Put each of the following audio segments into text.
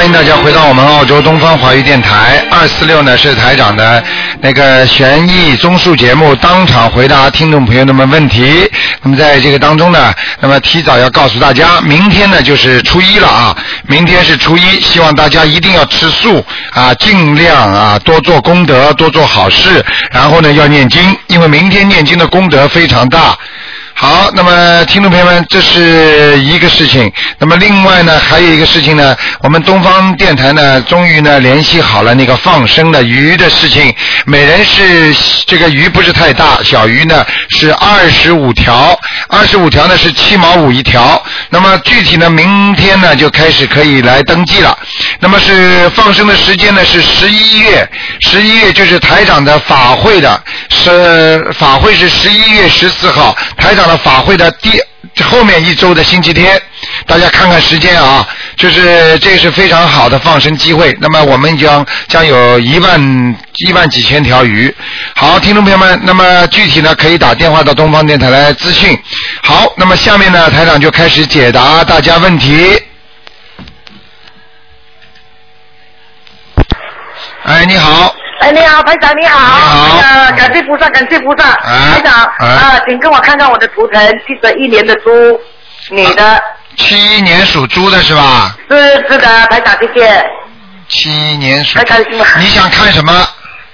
欢迎大家回到我们澳洲东方华语电台，二四六呢是台长的那个悬疑综述节目，当场回答听众朋友们问题。那么在这个当中呢，那么提早要告诉大家，明天呢就是初一了啊，明天是初一，希望大家一定要吃素啊，尽量啊多做功德，多做好事，然后呢要念经，因为明天念经的功德非常大。好，那么听众朋友们，这是一个事情。那么另外呢，还有一个事情呢，我们东方电台呢，终于呢联系好了那个放生的鱼的事情。每人是这个鱼不是太大，小鱼呢是二十五条，二十五条呢是七毛五一条。那么具体呢，明天呢就开始可以来登记了。那么是放生的时间呢是十一月，十一月就是台长的法会的，是法会是十一月十四号，台长的法会的第这后面一周的星期天，大家看看时间啊，就是这是非常好的放生机会。那么我们将将有一万一万几千条鱼。好，听众朋友们，那么具体呢可以打电话到东方电台来咨询。好，那么下面呢台长就开始解答大家问题。哎，你好，哎，你好，排长，你好。好哎呀，感谢菩萨，感谢菩萨。哎台长，哎啊，请跟我看看我的图腾，七十一年的猪，女的，七一年属猪的是吧？是是的，排长，谢谢。七一年属。你想看什么？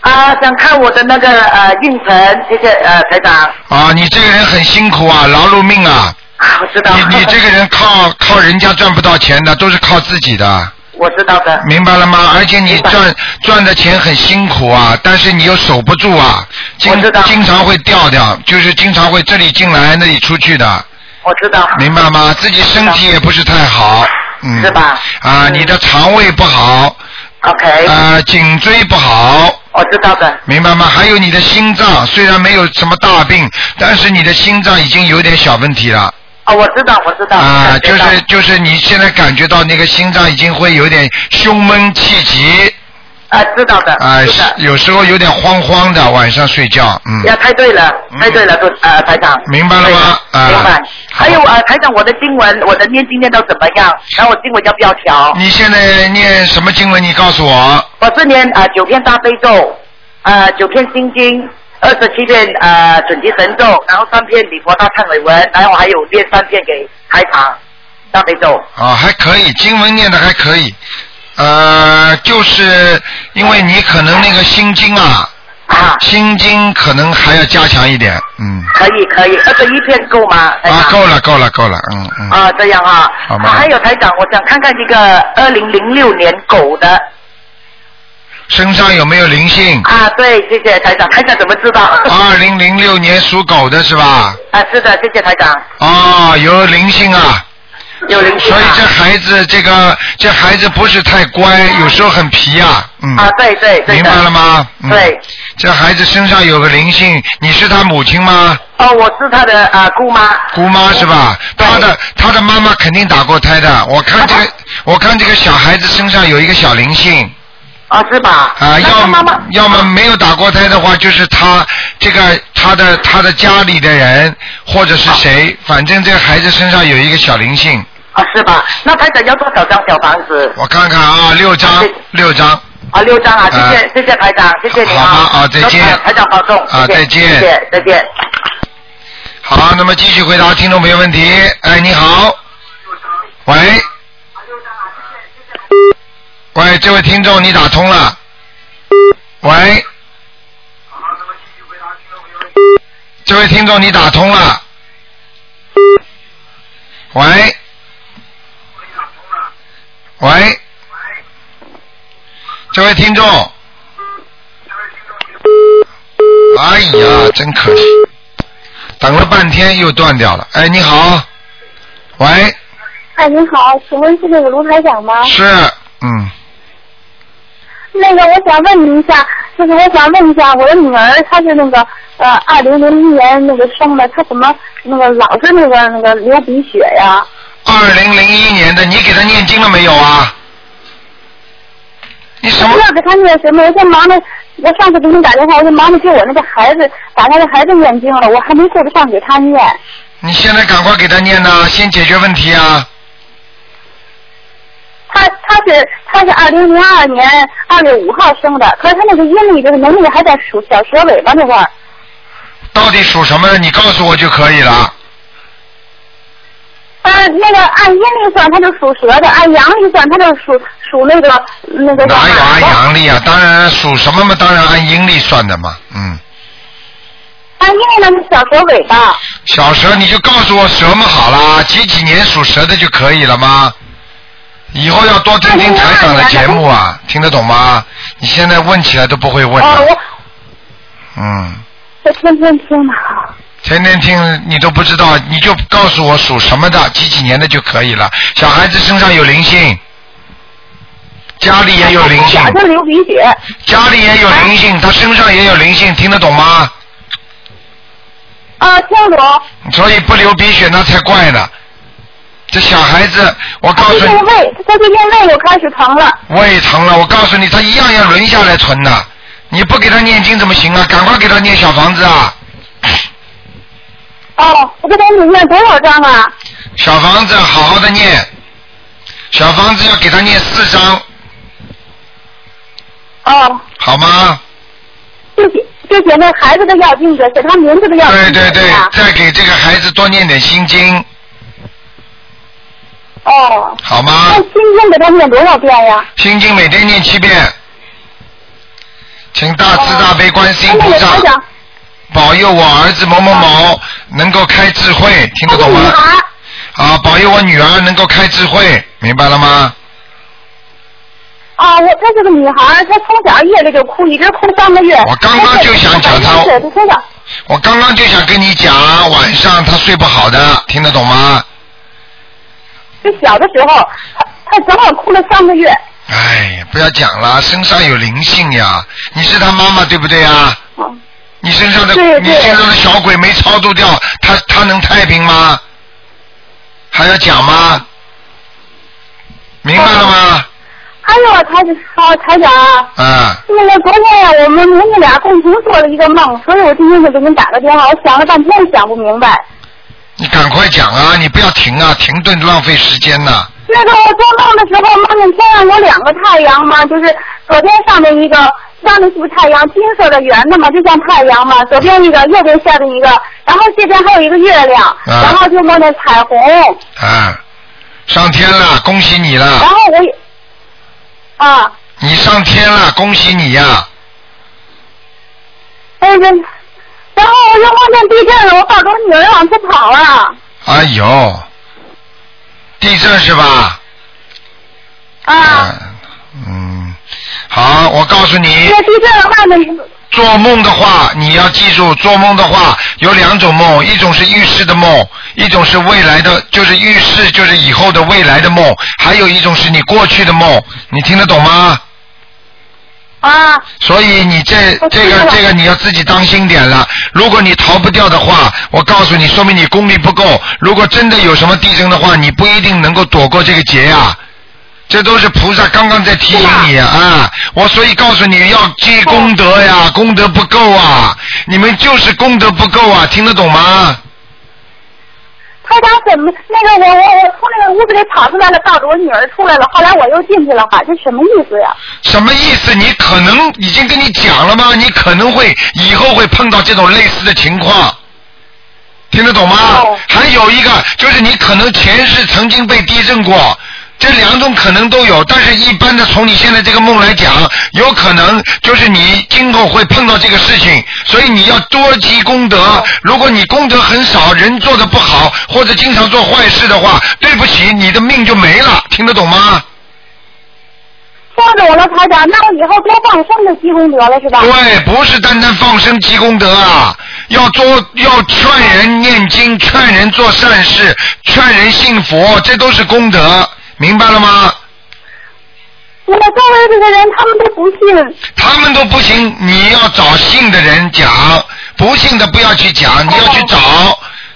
啊，想看我的那个呃运程，谢谢呃台长。啊，你这个人很辛苦啊，劳碌命啊。啊，我知道。你你这个人靠靠人家赚不到钱的，都是靠自己的，我知道的。明白了吗？而且你赚赚的钱很辛苦啊，但是你又守不住啊，经经常会掉掉，就是经常会这里进来那里出去的，我知道。明白吗？自己身体也不是太好，嗯，是吧啊，嗯你的肠胃不好，OK，、啊，颈椎不好。我知道的。明白吗？还有你的心脏，虽然没有什么大病，但是你的心脏已经有点小问题了。哦，我知道，我知道。啊，就是就是你现在感觉到那个心脏已经会有点胸闷气急，啊，知道的。啊是，。有时候有点慌慌的，晚上睡觉，嗯，呀，太对了，太对了，都呃，台长。明白了吗啊对明白。还有啊，台长，我的经文，我的念经念到怎么样？然后我经文要不要调？你现在念什么经文？你告诉我。我是念啊、呃九篇大悲咒，啊九篇心经，二十七篇呃准提神咒，然后三片礼佛大忏悔文，然后还有念三片给台长大悲咒。啊，还可以，经文念的还可以，呃，就是因为你可能那个心经啊，啊，心经可能还要加强一点，嗯。可以可以，二十一片够吗？啊，够了，够了，够了，嗯嗯。啊，这样啊。好吗啊还有台长，我想看看一个二零零六年狗的身上有没有灵性？啊，对，谢谢台长，台长怎么知道？二零零六年属狗的是吧？啊，是的，谢谢台长，哦，有灵性啊，有灵性啊。所以这孩子这个这孩子不是太乖，有时候很皮啊，嗯，啊，对对对。明白了吗？嗯、对。这孩子身上有个灵性，你是他母亲吗？哦，我是他的啊姑妈。姑妈是吧？他的他的妈妈肯定打过胎的，我看这个我看这个小孩子身上有一个小灵性。啊，是吧？啊，要要么没有打过胎的话，就是他这个他的他的家里的人或者是谁，反正这个孩子身上有一个小灵性。啊，是吧？那台长要多少张小房子？我看看啊，六张啊，六张。啊，六张啊，谢谢、啊谢谢台长，谢谢你好吗啊再见台台长保重。谢谢啊再见谢谢再见。好，那么继续回答听众朋友问题。哎，你好。喂。喂，这位听众，你打通了。喂。这位听众，你打通了。喂。喂。这位听众。哎呀，真可惜。等了半天又断掉了。哎，你好，喂，哎，你好，请问是那个卢台长吗？是，嗯，那个，我想问您一下，就是我想问一下，我的女儿她是那个呃二零零一年那个生的，她怎么那个老是那个那个流鼻血呀？二零零一年的，你给她念经了没有啊？你什么我不知？道给她念什么，我在忙着，我上次给你打电话，我就忙着给我那个孩子把他的孩子念经了，我还没顾得上给他念。你现在赶快给他念呐，先解决问题啊！他他是他是二零零二年二月五号生的，可是他那个阴历就是农历还在属小蛇尾巴那块儿。到底属什么的？你告诉我就可以了。呃，那个按阴历算，他就属蛇的；按阳历算，他就属属那个那个叫哪有按。阳历啊？当然属什么嘛？当然按阴历算的嘛。嗯，按阴历呢是小蛇尾巴。小蛇你就告诉我蛇嘛好了，几几年属蛇的就可以了吗？以后要多听听台长的节目啊，听得懂吗？你现在问起来都不会问哦，的。我嗯，我天天听呢。天天听你都不知道，你就告诉我属什么的，几几年的就可以了。小孩子身上有灵性，家里也有灵性他，流鼻血。家里也有灵性，他身上也有灵性，听得懂吗？啊，听懂。所以不流鼻血那才怪呢。这小孩子，我告诉你，最近胃，他最近胃又开始疼了。胃疼了，我告诉你，他一样要轮下来存的。你不给他念经怎么行啊？赶快给他念小房子啊！哦，我给他念多少张啊？小房子好好的念，小房子要给他念四张，哦，好吗？就写就写那孩子的要经者，写他名字的要经者。对对对，再给这个孩子多念点心经，哦，好吗那？心经给他念多少遍呀？心经每天念七遍，请大慈大悲观世音那菩萨保佑我儿子某某某能够开智慧，听得懂吗？啊，保佑我女儿能够开智慧，明白了吗？啊，我她是个女孩，她从小夜里就哭，一直哭三个月。我刚刚就想讲她我刚刚就想跟你讲，晚上她睡不好的，听得懂吗？就小的时候，他他正好哭了三个月。哎，不要讲了，身上有灵性呀！你是他妈妈对不对呀？哦，你身上的你身上的小鬼没超度掉，他他能太平吗？还要讲吗？明白了吗？还有啊，台长啊，啊，那个昨天呀，我们母女俩共同做了一个梦，所以我今天就给您打个电话，我想了半天想不明白。你赶快讲啊！你不要停啊，停顿浪费时间呐、那个我做梦的时候，梦见天上有两个太阳嘛，就是左边上面一个，上面是不是太阳？金色的圆的嘛，就像太阳嘛。左边一个，右边下面一个，然后这边还有一个月亮，啊然后就梦见彩虹，啊，上天了，恭喜你了然！后我也，啊，你上天了，恭喜你呀、哎这，然后我就梦见地震了，我抱着我女儿往出跑了，哎呦，地震是吧？啊，嗯，好，我告诉你那，地震了外面做梦的话，你要记住，做梦的话有两种梦，一种是预示的梦，一种是未来的，就是预示，就是以后的未来的梦，还有一种是你过去的梦，你听得懂吗？啊，所以你这这个这个你要自己当心点了。如果你逃不掉的话，我告诉你，说明你功力不够。如果真的有什么地震的话，你不一定能够躲过这个劫呀、这都是菩萨刚刚在提醒你啊！啊我所以告诉你要积功德呀，功德不够啊！你们就是功德不够啊，听得懂吗？台长怎么那个我我我从那个屋子里跑出来了，抱着我女儿出来了，后来我又进去了，哈，这什么意思呀？什么意思？你可能已经跟你讲了吗？你可能会以后会碰到这种类似的情况，听得懂吗？哦还有一个就是你可能前世曾经被地震过。这两种可能都有，但是一般的从你现在这个梦来讲，有可能就是你今后会碰到这个事情，所以你要多积功德。如果你功德很少，人做的不好，或者经常做坏事的话，对不起，你的命就没了，听得懂吗？听懂了，台长，那我以后多放生就积功德了是吧？对，不是单单放生积功德啊，要做要劝人念经，劝人做善事，劝人信佛，这都是功德，明白了吗？我周围这个人他们都不信，他们都不信，你要找信的人讲，不信的不要去讲，你要去找。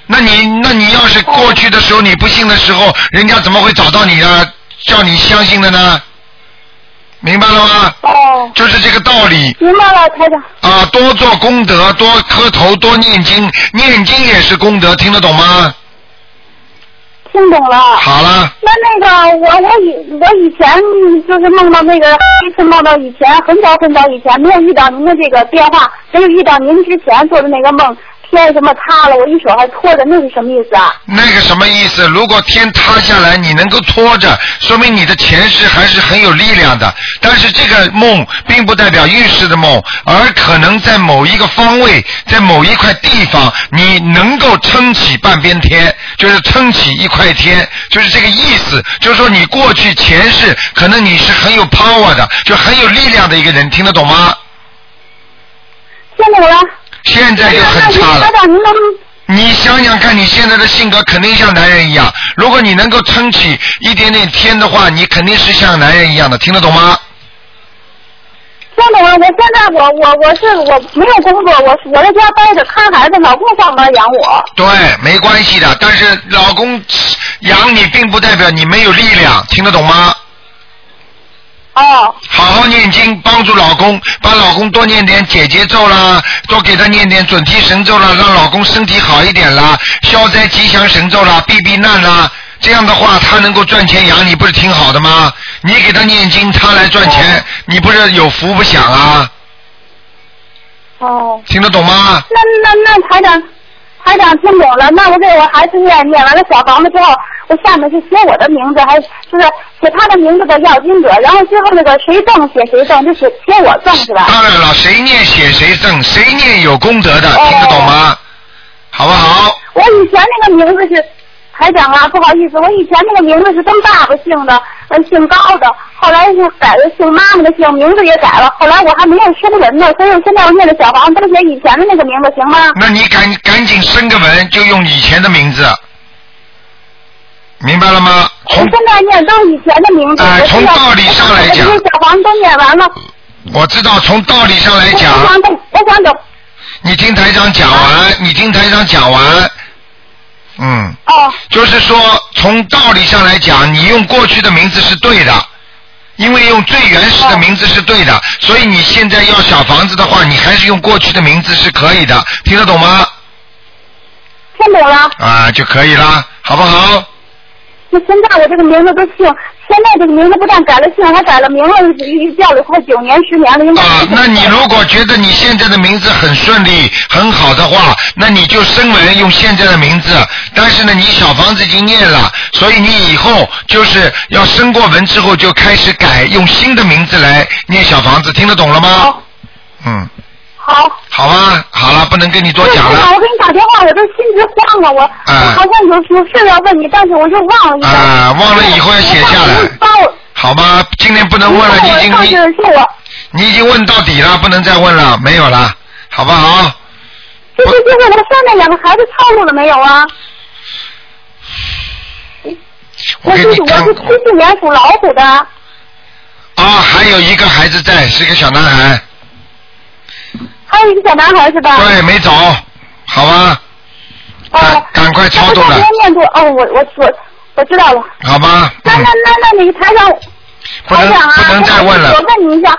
那你那你要是过去的时候你不信的时候，人家怎么会找到你呢？叫你相信的呢？明白了吗？哦，就是这个道理。明白了，台长。啊，多做功德，多磕头，多念经，念经也是功德，听得懂吗？听懂了。好了，那那个我我以我以前就是梦到那个一次梦到以前很早很早以前没有遇到您的这个电话，没有遇到您之前做的那个梦，天什么塌了，我一手还托着，那是什么意思啊？那个什么意思？如果天塌下来，你能够拖着，说明你的前世还是很有力量的。但是这个梦并不代表预示的梦，而可能在某一个方位，在某一块地方，你能够撑起半边天，就是撑起一块天，就是这个意思。就是说你过去前世可能你是很有 power 的，就很有力量的一个人，听得懂吗？听懂了。现在就那很差了你想想看，你现在的性格肯定像男人一样。如果你能够撑起一点点天的话，你肯定是像男人一样的，听得懂吗？听懂了？我现在我我我是我没有工作，我我在家待着看孩子，老公上班养我。对，没关系的。但是老公养你，并不代表你没有力量，听得懂吗？哦，好好念经，帮助老公，帮老公多念点解结咒啦，多给他念点准提神咒啦，让老公身体好一点啦，消灾吉祥神咒啦，避避难啦。这样的话，他能够赚钱养你，不是挺好的吗？你给他念经，他来赚钱，你不是有福不享啊？哦，听得懂吗？那那那台长，台长听懂了。那我给我孩子念念完了小房子之后，我下面是写我的名字，还就是写他的名字的要经者，然后最后那个谁赠写谁赠，就写写我赠是吧？当然了，谁念写谁赠，谁念有功德的，哦听得懂吗？好不好？我以前那个名字是台长啊，不好意思，我以前那个名字是跟爸爸姓的，呃，姓高的，后来是改了姓妈妈的姓，名字也改了，后来我还没有生人呢，所以我现在我念的小房子都写以前的那个名字，行吗？那你赶赶紧生个文，就用以前的名字，明白了吗？我从现在念都是以前的名字。从道理上来讲小房子都念完了。我知道，从道理上来我讲，想等，我想等。你听台长讲完，你听台长讲完，嗯，哦就是说从道理上来讲，你用过去的名字是对的。因为用最原始的名字是对的，所以你现在要小房子的话，你还是用过去的名字是可以的，听得懂吗？听懂了。啊，就可以了，好不好？那现在我这个名字都姓，现在这个名字不但改了姓，还改了名了，叫了快九年十年了，应该。啊，那你如果觉得你现在的名字很顺利、很好的话，那你就声文用现在的名字。但是呢，你小房子已经念了，所以你以后就是要升过文之后就开始改，用新的名字来念小房子，听得懂了吗好？嗯，好。好吧，好了，不能跟你多讲了。我给你打电话，我都心直慌啊！我、啊我好像有有事要问你，但是我就忘了一下。啊忘了以后要写下来你帮我。好吗？今天不能问了，你已经上次你是我，你已经问到底了，不能再问了，没有了，好不好？就是就是我上面两个孩子套路了没有啊？我是我是七四年属老虎的，啊，还有一个孩子在，是个小男孩，还有一个小男孩是吧？对，没走，好吧，哦赶，赶快超度了哦，我我我我知道了。好吧，嗯那那，那那你台长，不能台长啊，不能再问了我问你一下，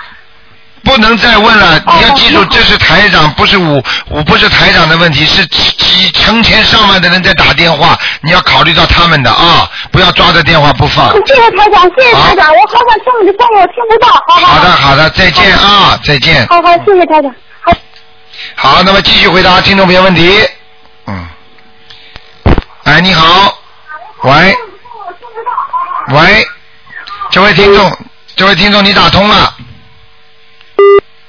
不能再问了，哦你要记住，这是台长，不是我，我不是台长的问题，是几几成千上万的人在打电话，你要考虑到他们的啊，不要抓着电话不放。谢谢台长，谢谢台长，我好想听你的声音，我听不到，好好好的，好的，再见啊，再见。好好，谢谢台长，好。好，那么继续回答听众朋友问题。嗯。哎，你好。喂。喂，这位听众，这位听众你打通了。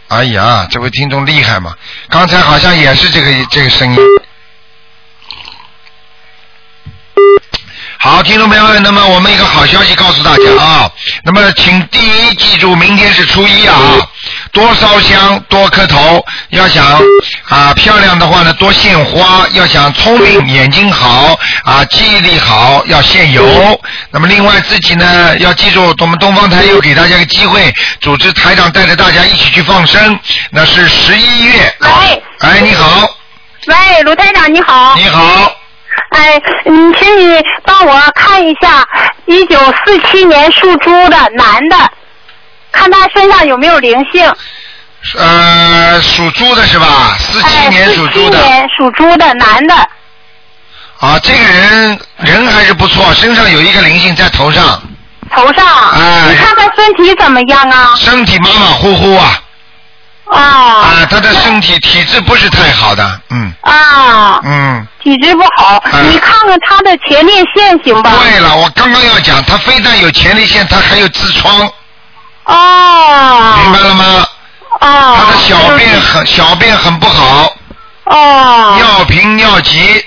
哎呀，这位听众厉害嘛！刚才好像也是这个这个声音。好，听众朋友们，那么我们一个好消息告诉大家啊，那么请第一记住，明天是初一啊，多烧香，多磕头，要想啊漂亮的话呢，多献花，要想聪明，眼睛好啊，记忆力好，要献油。那么另外自己呢，要记住，我们东方台又给大家个机会，组织台长带着大家一起去放生，那是十一月。喂哎，你好，喂，卢台长你好。你好，哎，你，请你帮我看一下，一九四七年属猪的男的，看他身上有没有灵性。呃，属猪的是吧？四七哎，年属猪的47。年属猪的男的，啊，这个人人还是不错，身上有一个灵性在头上，头上。哎你看他身体怎么样啊？身体马马虎虎啊，啊。啊，他的身体体质不是太好的，嗯啊，嗯。体质不好，哎你看看他的前列腺行吧？对了，我刚刚要讲，他非但有前列腺，他还有痔疮，哦。明白了吗？哦。他的小便很小便很不好，哦。尿频尿急，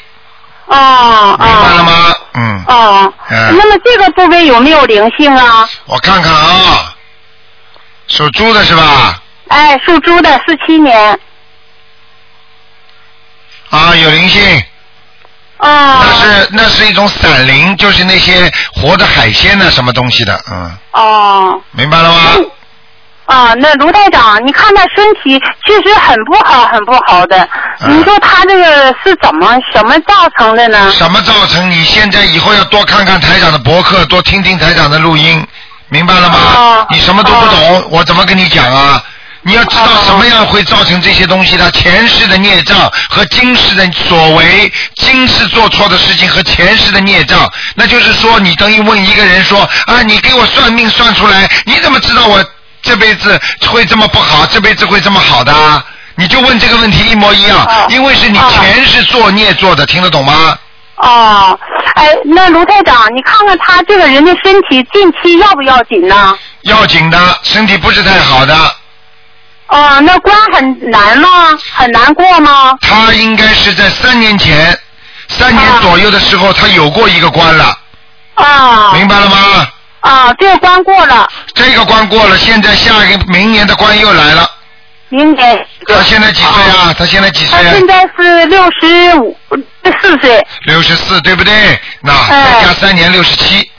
哦。明白了吗？嗯，哦。嗯那么这个部位有没有灵性啊？我看看啊，属猪的是吧？哎，属猪的，四七年。啊，有灵性，哦。那是那是一种散灵，就是那些活的海鲜呢，什么东西的，嗯，哦。明白了吗？啊，那卢台长，你看他身体确实很不好，很不好的。嗯你说他这个是怎么什么造成的呢？什么造成？你现在以后要多看看台长的博客，多听听台长的录音，明白了吗？哦你什么都不懂，我怎么跟你讲啊？你要知道哦什么样会造成这些东西的前世的孽障和今世的所为，今世做错的事情和前世的孽障，那就是说你等于问一个人说啊，你给我算命算出来，你怎么知道我这辈子会这么不好，这辈子会这么好的啊？你就问这个问题一模一样，哦因为是你哦前世作孽做的，听得懂吗？哦，哎，那卢台长，你看看他这个人的身体近期要不要紧呢？要紧的，身体不是太好的，哦，那关很难吗？很难过吗？他应该是在三年前，三年啊左右的时候，他有过一个关了，啊明白了吗？啊，这个关过了，这个关过了，现在下一个明年的关又来了。明年。他现在几岁啊？他现在几岁啊？他现在是六十五四岁。六十四，对不对？那哎再加三年，六十七。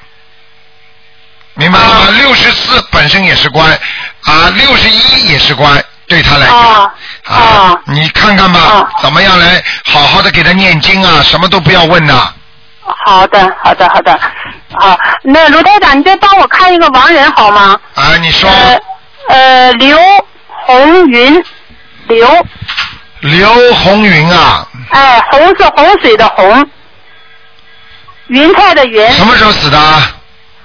明白了吗？六十四本身也是关，啊，六十一也是关，对他来讲，啊你看看吧啊，怎么样来好好的给他念经啊，什么都不要问呐。好的，好的，好的。好，那卢台长，你再帮我看一个亡人好吗？啊，你说呃呃，刘红云，刘，刘红云啊，哎，红是洪水的洪，云彩的云。什么时候死的啊？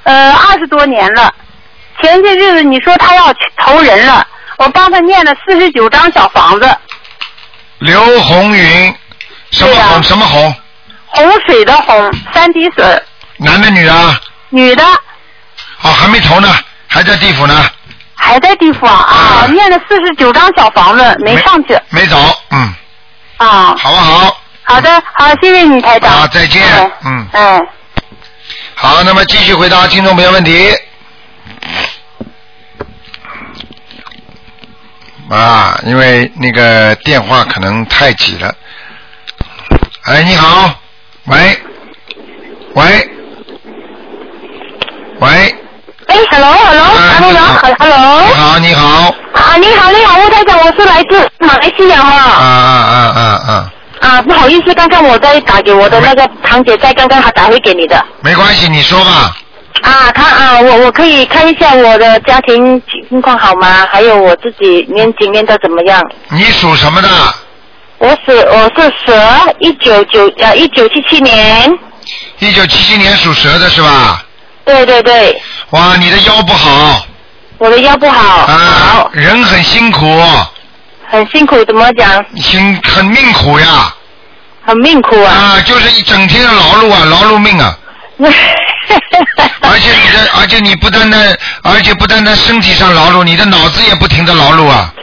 呃，二十多年了。前些日子你说他要去投人了，我帮他念了四十九张小房子，刘红云，什么红？什么红？洪水的洪，三滴水，男的女的啊？女的哦，还没投呢，还在地府呢。还在地府啊啊，啊念了四十九张小房子没上去没走，嗯，啊。好不好？好的，好，谢谢你台长。啊再见嗯嗯哎。好，那么继续回答听众朋友问题。啊，因为那个电话可能太挤了。哎，你好，喂，喂，喂，哎你好长，hello。你好，你好，啊，你好，你好，吴台长，我是来自马来西亚啊。啊啊啊啊，啊，不好意思，刚刚我在打给我的那个堂姐，在刚刚她打回给你的。没关系，你说吧。啊，他啊，我我可以看一下我的家庭情况好吗？还有我自己念经念的怎么样？你属什么的？我是我是蛇，一九九呃一九七七年，一九七七年属蛇的是吧？对对对，哇，你的腰不好我的腰不好，啊好，，人很辛苦，很辛苦，怎么讲？辛很命苦呀。很命苦啊。啊，就是一整天的劳碌啊，劳碌命啊。而且你的，而且你不单单，而且不单单身体上劳碌，你的脑子也不停的劳碌啊。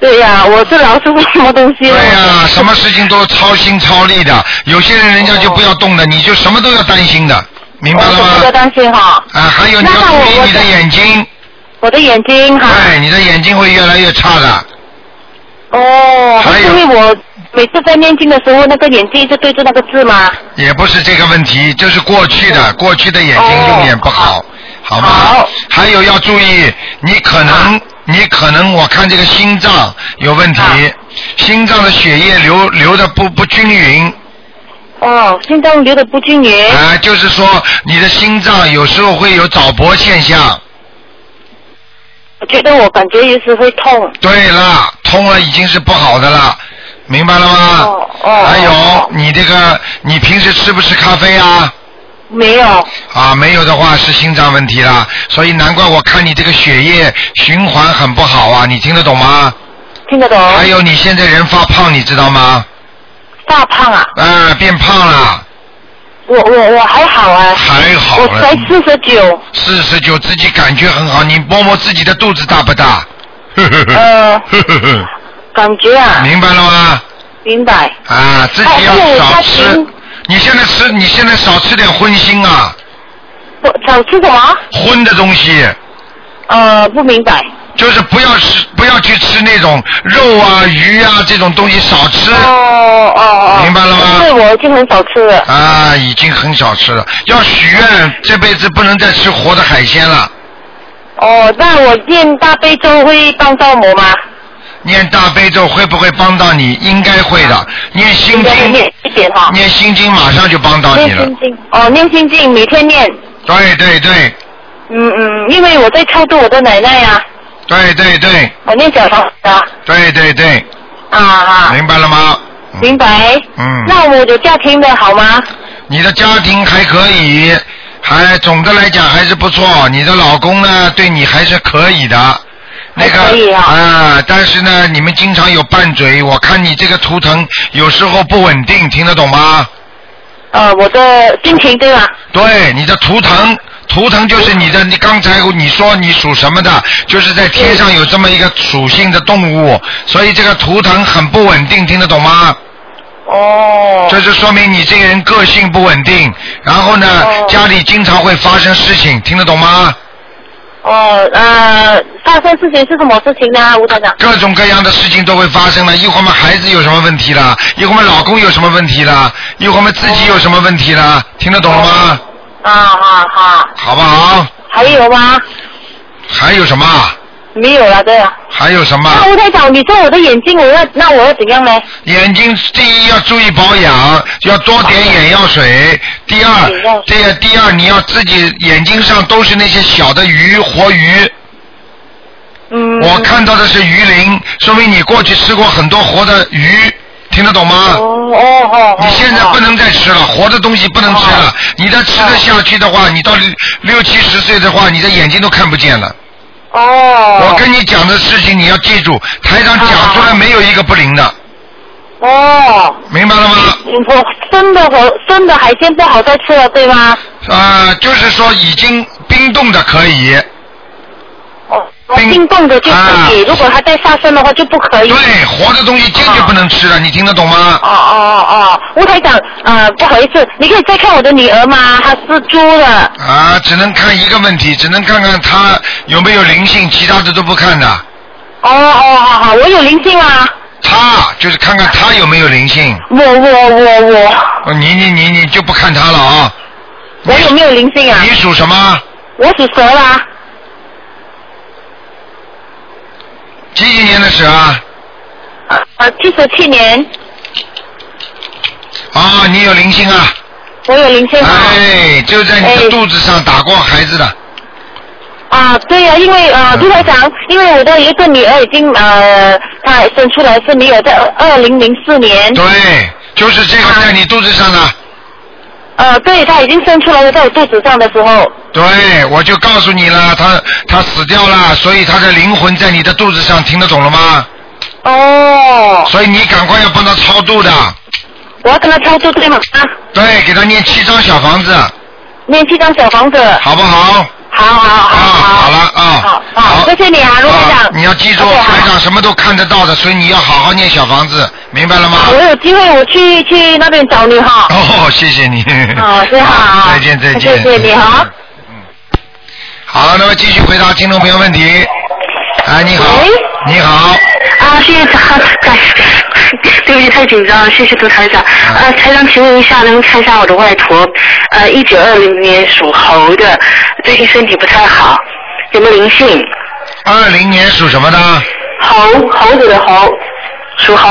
对呀、我是劳师傅什么东西对了？呀、什么事情都操心操力的。有些人人家就不要动的，你就什么都要担心的，明白了吗不要？担心哈。啊，还有你要注意你的眼睛，我的眼睛哈。哎，你的眼睛会越来越差的。哦，还有因为我每次在念经的时候，那个眼睛一直对着那个字吗。也不是这个问题，就是过去的，过去的眼睛哦用眼不好，好吗？好还有要注意，你可能，你可能，我看这个心脏有问题，啊心脏的血液流流的不不均匀，哦，心脏流的不均匀。啊、就是说你的心脏有时候会有早搏现象。我觉得我感觉有时会痛。对了，痛了已经是不好的了，明白了吗？哦哦还有哦你这个，你平时吃不吃咖啡啊？没有。啊，没有的话是心脏问题啦，所以难怪我看你这个血液循环很不好啊，你听得懂吗？听得懂？还有你现在人发胖，你知道吗？大胖啊！啊，变胖了，我我我还好啊，还好我才。四十九。四十九，自己感觉很好，你摸摸自己的肚子大不大？呵呵呵呃呵呵呵，感觉啊，明白了吗？明白。啊，自己要少吃。你现在吃，你现在少吃点荤腥啊，不，少吃什么？荤的东西，呃，不明白。就是不要吃，不要去吃那种肉啊、鱼啊这种东西，少吃。哦哦哦。明白了吗对，我已经很少吃了。啊，已经很少吃了。要许愿，这辈子不能再吃活的海鲜了。哦，那我念大悲咒会帮到我吗？念大悲咒会不会帮到你？应该会的。念心经，念一点哈。念心经马上就帮到你了。念心经。哦，念心经，每天念。对对对嗯嗯，因为我在超度我的奶奶呀、对对对我念小房子啊。对对对，啊啊。明白了吗？嗯明白。嗯那我的家庭的好吗？你的家庭还可以，还总的来讲还是不错。你的老公呢，对你还是可以的。那个啊但是呢，你们经常有拌嘴。我看你这个图腾有时候不稳定，听得懂吗？呃，我的心情对吧？对，你的图腾，图腾就是你的。你刚才你说你属什么的，就是在天上有这么一个属性的动物，所以这个图腾很不稳定，听得懂吗？哦。这就说明你这个人个性不稳定，然后呢，哦家里经常会发生事情，听得懂吗？哦，呃，发生事情是什么事情呢，吴团长？各种各样的事情都会发生的，一会儿我们孩子有什么问题了，一会儿我们老公有什么问题了，一会儿我们自己有什么问题了，听得懂了吗？啊好，好，好不好？还有吗？还有什么？没有了，对啊。还有什么？那吴台长，你说我的眼睛，我要那我要怎样呢？眼睛第一要注意保养，要多点眼药水。第二眼药，这个第二你要自己眼睛上都是那些小的鱼，活鱼。嗯。我看到的是鱼鳞，说明你过去吃过很多活的鱼，听得懂吗？哦哦哦。你现在不能再吃了，活的东西不能吃了哦。你再吃得下去的话，你到六六七十岁的话，你的眼睛都看不见了。哦。我跟你讲的事情你要记住，台长讲出来没有一个不灵的，哦，明白了吗？我生的和生的海鲜不好再吃了，对吗？啊、就是说已经冰冻的可以，哦，冰冰冻的就可以，啊如果它再杀生的话就不可以。对，活的东西坚决不能吃了，你听得懂吗？哦哦哦，吴台长，呃，不好意思，你可以再看我的女儿吗？她是猪的。啊，只能看一个问题，只能看看他有没有灵性，其他的都不看的。哦哦，好好，我有灵性啊。他就是看看他有没有灵性，我我我我，哦你你你你就不看他了啊？我有没有灵性啊你？属什么？我属蛇啦。几几年的蛇啊？呃，七十七年，啊，你有灵性啊？我有灵性啊。哎，就在你的哎肚子上打过孩子的。啊，对呀、因为呃，嗯朱台长，因为我的一个女儿已经呃，她生出来是没有在二零零四年，对，就是这个啊在你肚子上的。呃，对，她已经生出来了，在我肚子上的时候，对，我就告诉你了，她她死掉了，所以她的灵魂在你的肚子上，听得懂了吗？哦，所以你赶快要帮她超度的，我要跟她超度对吗？啊，对，给她念七张小房子，念七张小房子，好不好？好好，好好，了啊，好，谢谢你啊，卢台长，你要记住，台长什么都看得到的，所以你要好好念小房子，明白了吗？我有机会我去去那边找你哈。哦，谢谢你。好谢谢好再见再见。谢谢你哈嗯。好，那么继续回答听众朋友问题。哎，你好喂，你好，啊，谢谢台，感对不起，太紧张了，谢谢杜台长。嗯呃，台长，请问一下，能看一下我的外婆？呃，一九二零年属猴的，最近身体不太好，有没有灵性？二零年属什么的？猴，猴子的猴，属猴。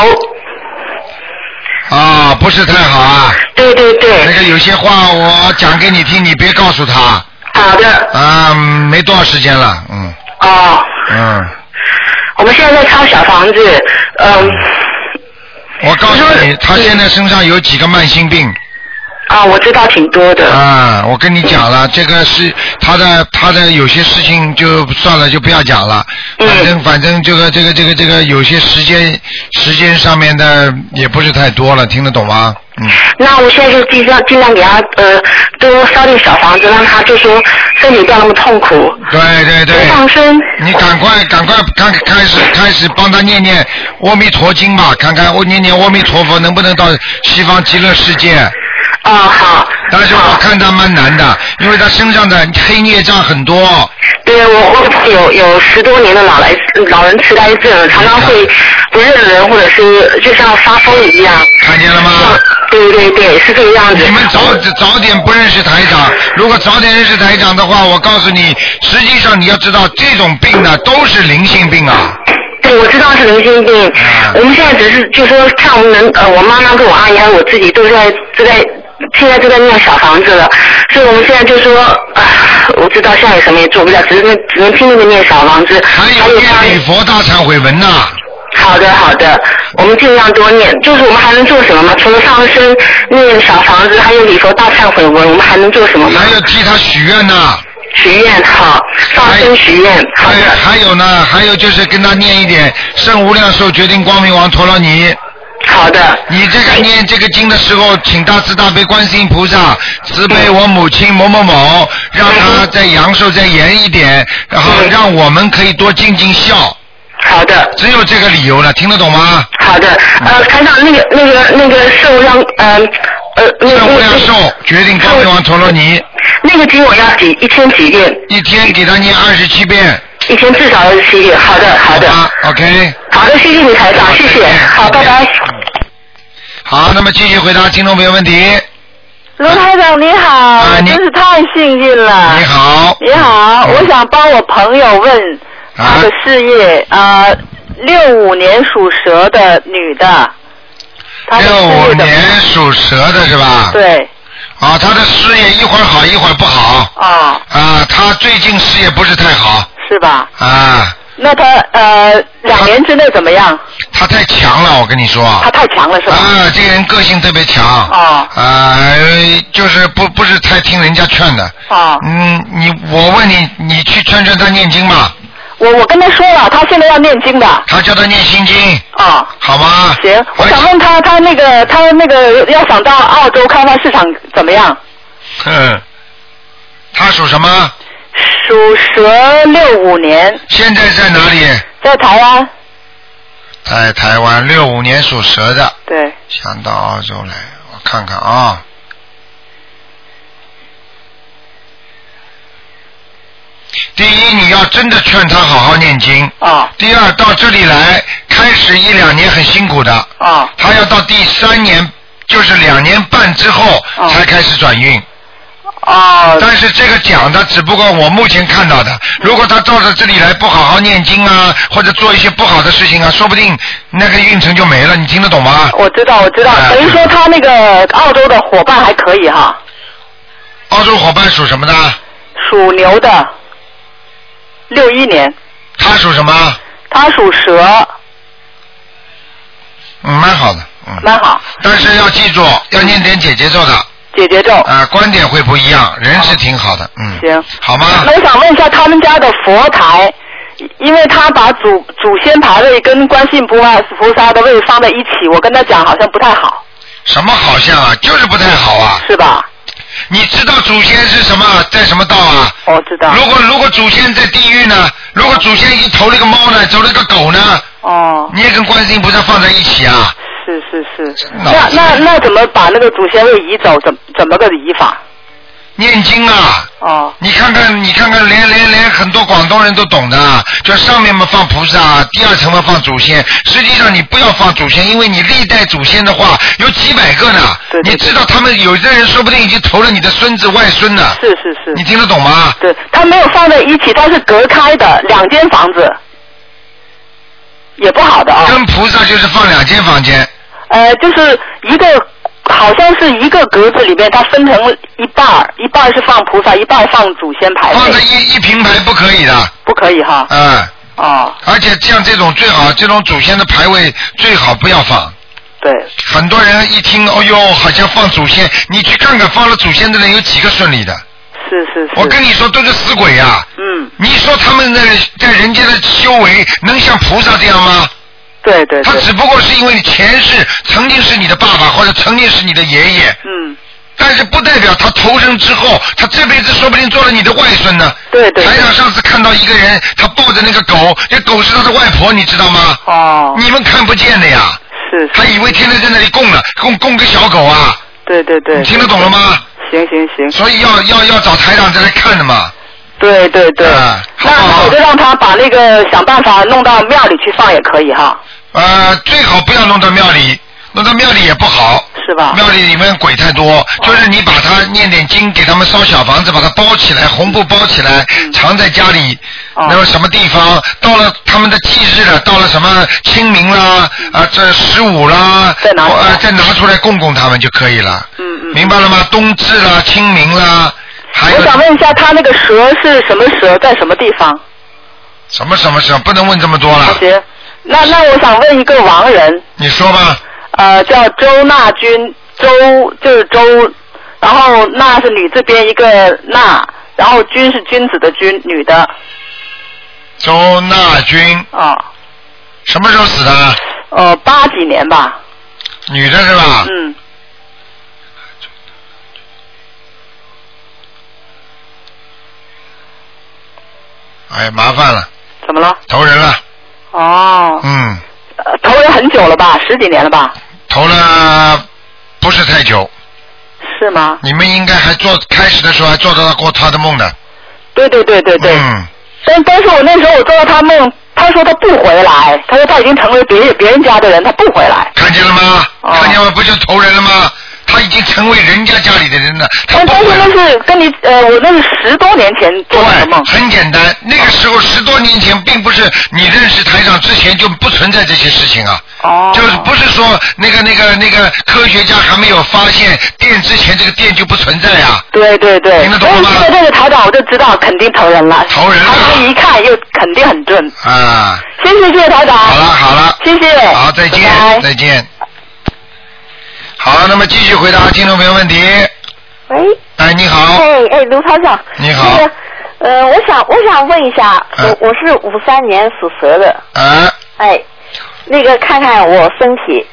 啊，不是太好啊。对对对那，个有些话我讲给你听，你别告诉他。好的。啊，没多少时间了，嗯哦，嗯。我们现在在抄小房子，嗯，我告诉你，他现在身上有几个慢性病。啊，我知道挺多的。啊，我跟你讲了，这个是他的他的有些事情就算了，就不要讲了。嗯反正反正这个这个这个这个有些时间时间上面的也不是太多了，听得懂吗？嗯。那我现在就尽量尽量给他呃多烧点小房子，让他就说身体不要那么痛苦。对对对。放生。你赶快赶快开开始开始帮他念念阿弥陀经吧，看看我念念阿弥陀佛能不能到西方极乐世界。啊好。但是我看他蛮难的，因为他身上的黑孽障很多。对我我有有十多年的老来老人痴呆症，常常会不认人，或者是就像发疯一样。看见了吗？对对对，是这个样子。你们早早点不认识台长，如果早点认识台长的话，我告诉你，实际上你要知道，这种病呢都是灵性病啊。对，我知道是灵性病。我们现在只是就说看我们能呃，我妈妈跟我阿姨还有我自己都在都在现在就在念小房子了，所以我们现在就说啊，我知道现在什么也做不了，只是那只能拼命的念小房子。还有念礼佛大忏悔文呐。好的好的，我们尽量多念。就是我们还能做什么吗？除了上身、念小房子，还有礼佛大忏悔文，我们还能做什么吗？还有替他许愿呐。许愿好，上身许愿。好还还有呢，还有就是跟他念一点圣无量寿决定光明王陀罗尼。好的。你这个念这个经的时候，请大慈大悲观世音菩萨慈悲我母亲某某某，让他在阳寿再延一点，然后让我们可以多尽尽孝。好的。只有这个理由了，听得懂吗？好的，呃，台长，那个、那个、那个寿让，呃，呃，那个圣无量寿决定光明王陀罗尼。那个经我要几一天几遍？一天给他念二十七遍。一天至少二十七遍。好的，好的。OK。好的，谢谢你台长，谢谢。好，拜拜。好，那么继续回答听众朋友问题。卢台长你好，我真是太幸运了。你好。你好，我想帮我朋友问他的事业啊，六五年属蛇的女的，六五年属蛇的是吧？。对。啊，他的事业一会儿好一会儿不好。啊。啊，他最近事业不是太好。是吧？啊，那他呃两年之内怎么样？他太强了，我跟你说。他太强了是吧？啊，这个人个性特别强。哦。啊，就是不不是太听人家劝的。哦。嗯，你我问你，你去劝劝他念经嘛？我我跟他说了，他现在要念经的。他叫他念心经。啊。好吗？行，我想问他，他那个他那个要想到澳洲开发市场怎么样？嗯。他属什么？属蛇六五年。现在在哪里？在台湾。在台湾，六五年属蛇的。对。想到澳洲来，我看看啊。第一，你要真的劝他好好念经。啊。第二，到这里来，开始一两年很辛苦的。啊。他要到第三年，就是两年半之后才开始转运。哦。但是这个讲的只不过我目前看到的，如果他照着这里来不好好念经啊，或者做一些不好的事情啊，说不定那个运程就没了。你听得懂吗？我知道，我知道，等于说他那个澳洲的伙伴还可以哈。澳洲伙伴属什么的？属牛的，六一年。他属什么？他属蛇。嗯，蛮好的，嗯。蛮好。但是要记住，要念点姐姐做的。姐姐咒。啊、观点会不一样，人是挺好的，嗯。行。好吗？那我想问一下他们家的佛台，因为他把祖祖先牌位跟观世音菩萨菩萨的位放在一起，我跟他讲好像不太好，什么好像啊？就是不太好啊。是吧？你知道祖先是什么，在什么道啊？我知道。如果如果祖先在地狱呢？如果祖先已经投了一个猫呢，走了一个狗呢？哦。你也跟观世音菩萨放在一起啊？是是是。那那那怎么把那个祖先位移走？怎怎么个移法？念经啊！哦。你看看，你看看，连连连很多广东人都懂的，就上面嘛放菩萨，第二层嘛放祖先。实际上你不要放祖先，因为你历代祖先的话有几百个呢。你知道他们有的人说不定已经投了你的孙子外孙呢。是是是。你听得懂吗？对，他没有放在一起，他是隔开的两间房子，也不好的啊。跟菩萨就是放两间房间。呃，就是一个好像是一个格子里面，它分成一半儿，一半儿是放菩萨，一半儿放祖先牌位。放在一一平牌不可以的。不可以哈。嗯。哦。而且像这种最好，这种祖先的牌位最好不要放。对，很多人一听，哦呦，好像放祖先，你去看看放了祖先的人有几个顺利的？是是是。我跟你说，都是死鬼呀、嗯，你说他们在在人间的修为能像菩萨这样吗？对对对，他只不过是因为你前世曾经是你的爸爸，或者曾经是你的爷爷，嗯，但是不代表他投生之后，他这辈子说不定做了你的外孙呢。对对台长上次看到一个人，他抱着那个狗，那狗是他的外婆，你知道吗？哦，你们看不见的呀，是，他以为天天在那里供了，供供个小狗啊，对对对，你听得懂了吗？行行行，所以要要要找台长再来看的嘛。对对对，那我就让他把那个想办法弄到庙里去放也可以哈，呃，最好不要弄到庙里，弄到庙里也不好。是吧？庙里里面鬼太多，就是你把它念点经，给他们烧小房子，把它包起来，红布包起来，藏在家里，哦那么什么地方，到了他们的忌日了，到了什么清明啦，啊，这十五啦，再拿呃，再拿出来供供他们就可以了。嗯嗯。明白了吗？冬至啦，清明啦，还有我想问一下，他那个蛇是什么蛇，在什么地方？什么什么什么，不能问这么多了。行，那那我想问一个亡人，你说吧，呃，叫周娜君，周就是周，然后娜是女字边一个娜，然后君是君子的君，女的。周娜君啊，什么时候死的？呃，八几年吧，女的是吧？嗯，哎，麻烦了，怎么了？投人了，哦，嗯，呃投了很久了吧，十几年了吧？投了不是太久。是吗？你们应该还做开始的时候还做得到过他的梦的。对对对对对。嗯，但但是我那时候我做到他梦，他说他不回来，他说他已经成为别别人家的人，他不回来。看见了吗？哦看见了不就投人了吗？他已经成为人家家里的人了，他但但是不会那是跟你呃，我那是十多年前做的对，梦。很简单。那个时候十多年前，并不是你认识台长之前就不存在这些事情啊。哦。就是不是说那个那个那个科学家还没有发现电之前，这个电就不存在呀、对对对。听得懂了吗所以现在这个台长我就知道肯定投人了。投人了台长一看又肯定很准。啊。谢谢谢谢台长。好了好了，谢谢。好，再见再见。好，那么继续回答听众朋友问题。喂，哎，你好，哎哎，卢台长，你好。那个，呃，我想我想问一下，嗯我我是五三年属蛇的，啊，哎，那个看看我身体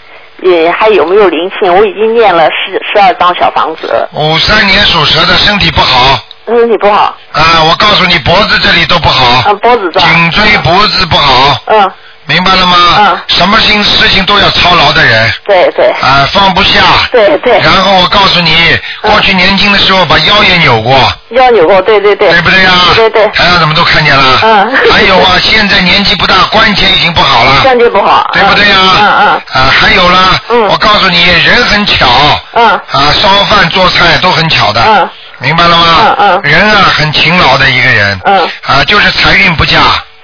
也还有没有灵性？我已经念了十十二张小房子了，五三年属蛇的身体不好。身体不好，啊，我告诉你，脖子这里都不好，嗯，脖子这儿，颈椎脖子不好，嗯，明白了吗？嗯什么事事情都要操劳的人。对对。啊，放不下。对对，然后我告诉你，过去年轻的时候把腰也扭过，腰扭过，对对对，对不对呀？对对。台上怎么都看见了。嗯还有啊，现在年纪不大，关节已经不好了。关节不好，对不对呀？嗯嗯啊，还有啦，嗯。我告诉你，人很巧，嗯。啊，烧饭做菜都很巧的，嗯。明白了吗？嗯嗯。人啊，很勤劳的一个人，嗯，啊，就是财运不佳，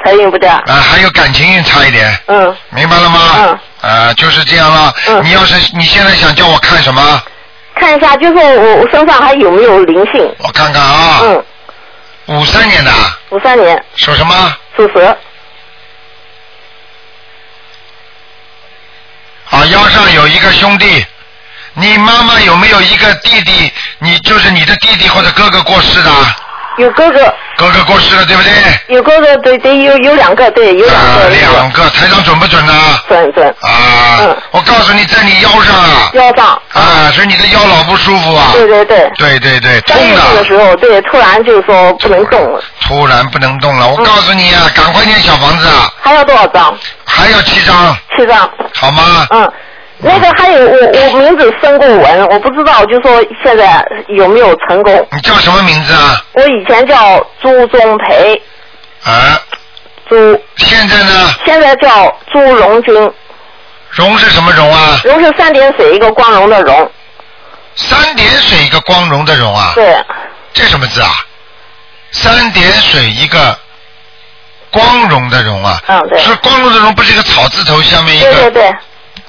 财运不佳，啊，还有感情运差一点，嗯，明白了吗？嗯。啊，就是这样了。嗯你要是你现在想叫我看什么？看一下，就是我我身上还有没有灵性？我看看啊。嗯，五三年的，五三年属什么？属蛇，啊，腰上有一个兄弟。你妈妈有没有一个弟弟？你就是你的弟弟或者哥哥过世的？有哥哥，哥哥过世了，对不对？有哥哥，对对，有有两个，对，有两啊，个，两个，台长准不准呢？准准，啊，嗯我告诉你，在你腰上啊，腰上，啊，是你的腰老不舒服啊。对对对。对对对，痛的，时候，对，突然就说不能动了，突然不能动了。我告诉你啊，赶快念小房子啊，还要多少张？还要七张，七张。好吗？嗯，那个还有我我名字申过文，我不知道，就说现在有没有成功？你叫什么名字啊？我以前叫朱宗培，啊，朱，现在呢？现在叫朱荣军，荣是什么荣啊？荣是三点水一个光荣的荣，三点水一个光荣的荣啊？对，这什么字啊？三点水一个光荣的荣啊？嗯对是光荣的荣，不是一个草字头下面一个对对对，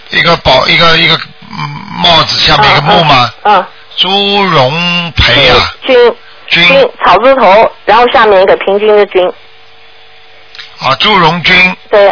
一个宝一个一个嗯帽子下面一个木吗？嗯，朱荣培啊，军军。军草字头，然后下面一个平均的均，啊，朱荣军。对，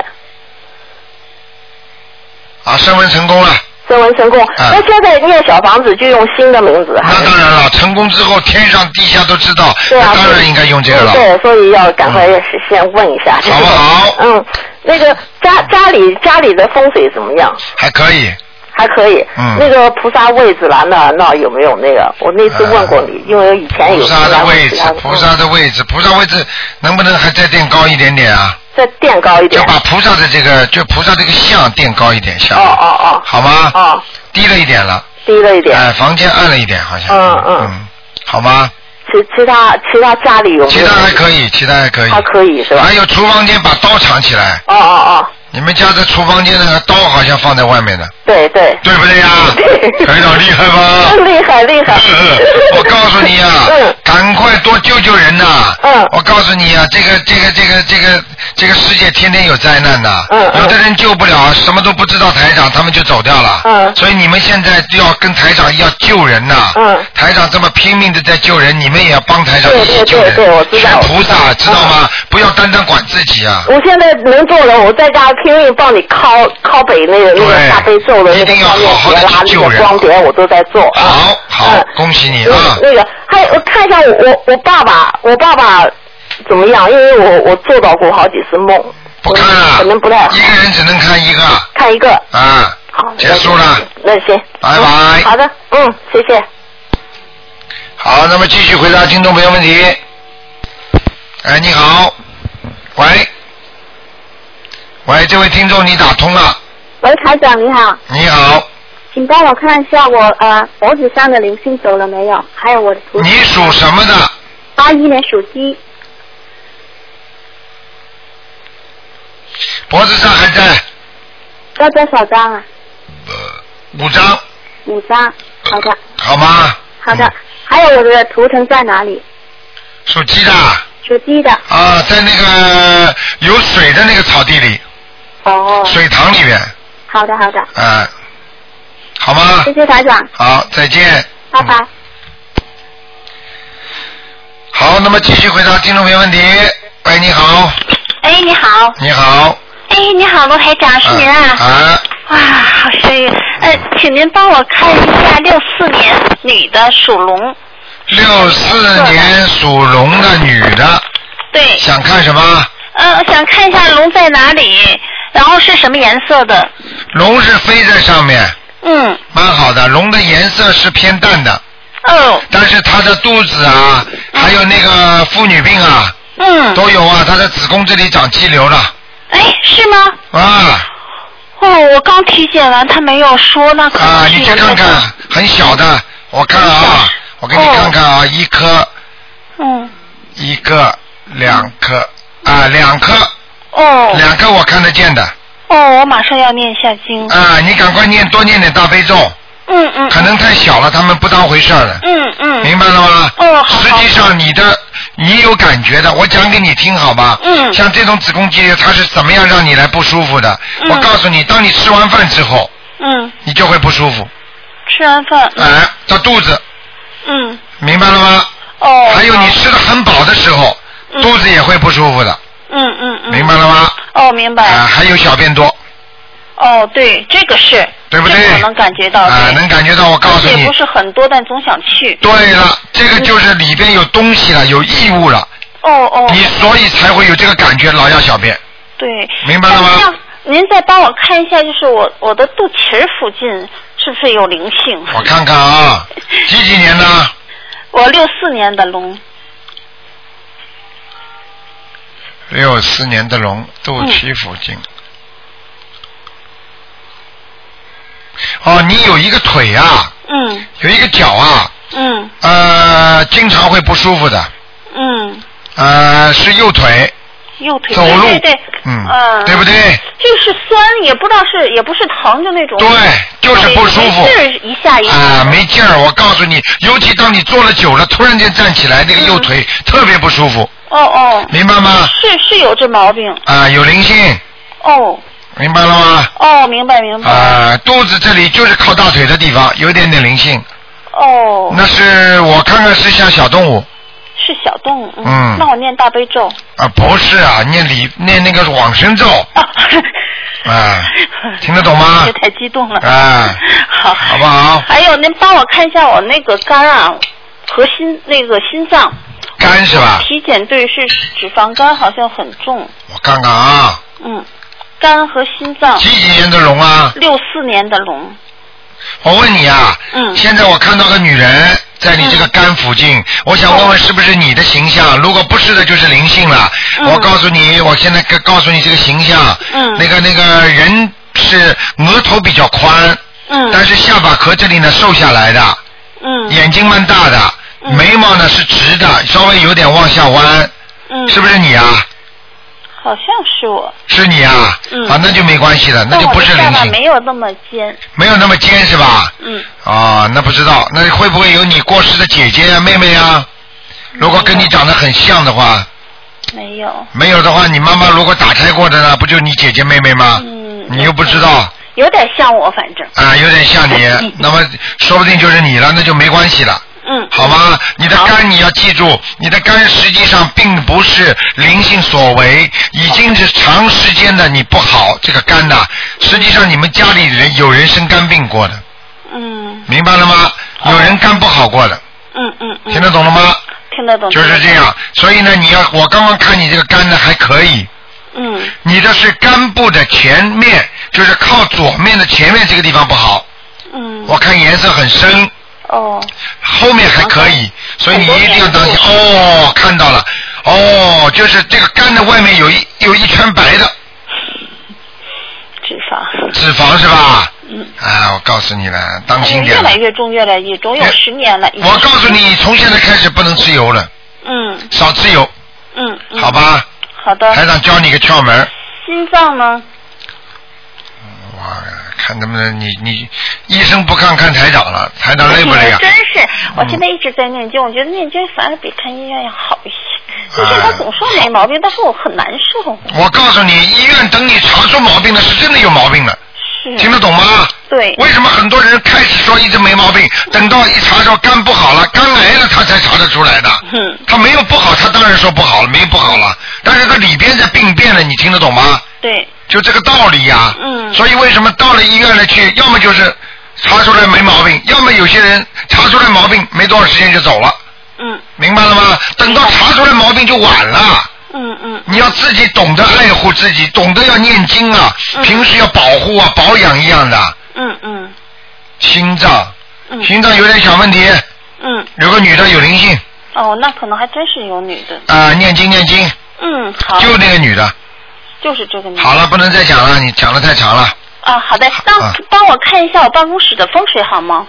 啊，升温成功了，声闻成功。那现在念小房子就用新的名字，那当然了，成功之后天上地下都知道，对啊那当然应该用这个了。对，所以要赶快先问一下，好不好？嗯，那个家家里家里的风水怎么样？还可以。还可以，嗯那个菩萨位置啦，那那有没有那个？我那次问过你，因为以前有菩萨的位置，菩萨的位置，菩萨位置能不能还再垫高一点点啊？再垫高一点。就把菩萨的这个，就菩萨这个像垫高一点，像。哦哦哦。好吗？哦。低了一点了。低了一点。哎，房间暗了一点，好像。嗯嗯。好吗？其其他其他家里有？其他还可以，其他还可以。还可以是吧？还有厨房间把刀藏起来。哦哦哦。你们家的厨房间那个刀好像放在外面的。对对。对不对呀？台长厉害吧？厉害厉害。我告诉你呀、赶快多救救人呐！嗯。我告诉你呀、这个这个这个这个这个世界天天有灾难的。嗯有的人救不了，什么都不知道，台长他们就走掉了。嗯。所以你们现在就要跟台长要救人呐。嗯。台长这么拼命的在救人，你们也要帮台长一起救人。对对对我知道学菩萨知道知道吗？不要单单管自己啊。我现在能做了，我在家拼命帮你靠靠北那个那个大悲咒的那个方面节啦，那个光碟我都在做。好，好，恭喜你嗯啊！那个还有我看一下我我我爸爸，我爸爸怎么样？因为我我做到过好几次梦。不看了，可能不太好。一个人只能看一个。看一个。啊。好。结束了。那行。拜拜嗯好的，嗯，谢谢。好，那么继续回答听众朋友问题。哎，你好，喂，喂，这位听众你打通了，喂，台长你好，你好，请帮我看一下我呃脖子上的灵性走了没有？还有我的图。你属什么的？八一年属鸡，脖子上还在要多少张啊？五张，五张。好的，好吗？好的。还有我的图腾在哪里？属鸡的属鸡的。啊，在那个有水的那个草地里，哦。水塘里面，好的，好的。嗯，好吗？谢谢台长，好，再见。拜拜。好，那么继续回答听众朋友问题。喂，你好，哎，你好。你好，哎，你好，罗台长，是您啊？啊，哇，好幸运。呃，请您帮我看一下六四年女的属龙。六四年属龙的女的，对。想看什么？呃，想看一下龙在哪里，然后是什么颜色的？龙是飞在上面，嗯。蛮好的。龙的颜色是偏淡的。哦。但是它的肚子啊，还有那个妇女病啊，嗯。都有啊。它的子宫这里长肌瘤了。哎，是吗？啊哦，我刚体检完，他没有说，那个啊！你去看看，很小的，我看啊，我给你看看啊，一颗，嗯。一个，两颗，啊，两颗，哦。两个我看得见的。哦，我马上要念下经。啊，你赶快念，多念点大悲咒。嗯嗯。可能太小了，他们不当回事儿了。嗯嗯。明白了吗？哦，好。实际上你的你有感觉的，我讲给你听好吗？嗯。像这种子宫肌瘤，它是怎么样让你来不舒服的？嗯我告诉你，当你吃完饭之后，嗯，你就会不舒服。吃完饭。哎，到肚子，嗯。明白了吗？哦。还有你吃的很饱的时候，肚子也会不舒服的，嗯嗯嗯。明白了吗？哦，明白。啊，还有小便多，哦，对，这个是。对不对这个我能感觉到。啊，对能感觉到。我告诉你不，是很多，但总想去。对了，这个就是里边有东西了，有异物了，哦哦。你所以才会有这个感觉，老要小便。对。明白了吗您再帮我看一下，就是我我的肚脐儿附近是不是有灵性？我看看啊，几几年的？我六四年的龙。六四年的龙，肚脐附近。哦，你有一个腿啊，嗯。有一个脚啊，嗯。呃，经常会不舒服的，嗯，呃，是右腿，右腿。走路对对对。嗯嗯。对不对？就是酸，也不知道是也不是疼，就那种。对就是不舒服没劲儿一下一下。啊，没劲儿！我告诉你，尤其当你坐了久了，突然间站起来，那个右腿特别不舒服，哦哦。明白吗？是是有这毛病。啊，有灵性，哦明白了吗？哦，明白明白。啊，肚子这里就是靠大腿的地方，有点点灵性。哦。那是我看看是像小动物，是小动物。嗯那我念大悲咒。啊，不是啊，念礼念那个往生咒，啊，听得懂吗这？太激动了。啊，好，好不好？还有，您帮我看一下我那个肝啊和心那个心脏。肝是吧？体检对是脂肪肝，好像很重。我看看啊，嗯，肝和心脏。几几年的龙啊？六四年的龙。我问你啊，嗯。现在我看到个女人在你这个肝附近，我想问问是不是你的形象？如果不是的，就是灵性了。嗯。我告诉你，我现在告告诉你这个形象，嗯。那个那个人是额头比较宽，嗯。但是下巴壳这里呢瘦下来的，嗯。眼睛蛮大的，眉毛呢是直的，稍微有点往下弯，嗯，是不是你啊？好像是我。是你啊？嗯啊，那就没关系了，那就不是灵性，没有那么尖。没有那么尖是吧？嗯。啊，那不知道，那会不会有你过世的姐姐呀、妹妹呀？如果跟你长得很像的话，没有。没有的话，你妈妈如果打胎过的呢，不就你姐姐妹妹吗？嗯。你又不知道有点像我，反正。啊，有点像你，那么说不定就是你了，那就没关系了。嗯。好吗？你的肝你要记住，你的肝实际上并不是灵性所为，已经是长时间的你不好这个肝呐。实际上你们家里人有人生肝病过的，嗯明白了吗？有人肝不好过的，嗯嗯嗯。听得懂了吗？听得懂。就是这样，所以呢，你要我刚刚看你这个肝呢还可以，嗯你的是肝部的前面，就是靠左面的前面这个地方不好，嗯。我看颜色很深，哦。后面还可以，所以你一定要当心。哦，看到了，哦，就是这个肝的外面有一有一圈白的脂肪。脂肪是吧？嗯。啊，我告诉你了，当心点越。来越重，越来越重，有十年了。我告诉你，从现在开始不能吃油了，嗯少吃油，嗯嗯。好吧？好的。台长教你个窍门，心脏呢？哇，看能不能你你医生不看看台长了，台长累不累啊？真是，我现在一直在念经，我觉得念经反而比看医院要好一些。就是他总说没毛病，但是我很难受。我告诉你，医院等你查出毛病了，是真的有毛病了。是。听得懂吗？对。为什么很多人开始说一直没毛病，等到一查说肝不好了，肝癌了，他才查得出来的。嗯。他没有不好，他当然说不好了，没不好了。但是他里边在病变了，你听得懂吗？对。就这个道理呀、嗯。所以为什么到了医院了去，要么就是查出来没毛病，要么有些人查出来毛病没多少时间就走了。嗯。明白了吗？等到查出来毛病就晚了。嗯嗯。你要自己懂得爱护自己，懂得要念经啊，平时要保护啊，保养一样的。嗯嗯心脏，嗯。心脏有点小问题，嗯。有个女的有灵性哦，那可能还真是有女的。啊、念经念经，嗯，好。就那个女的。就是这个女的。好了，不能再讲了，你讲的太长了。啊，好的，那啊帮我看一下我办公室的风水好吗？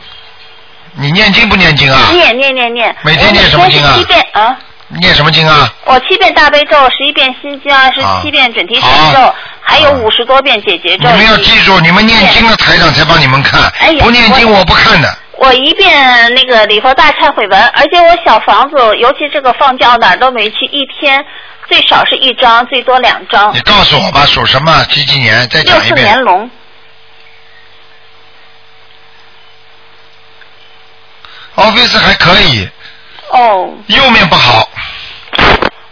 你念经不念经啊？念念念念。每天念什么经啊。念什么经啊？我七遍大悲咒，十一遍心经，二十七遍准提神咒，还有五十多遍解结咒。你们要记住，你们念经了，台长才帮你们看。哎不念经我不看的。我一遍那个礼佛大忏悔文，而且我小房子，尤其这个放假哪儿都没去，一天最少是一张，最多两张你。告诉我吧，属什么？几几年？再讲一遍年。龙，Office 还可以，哦，右面不好，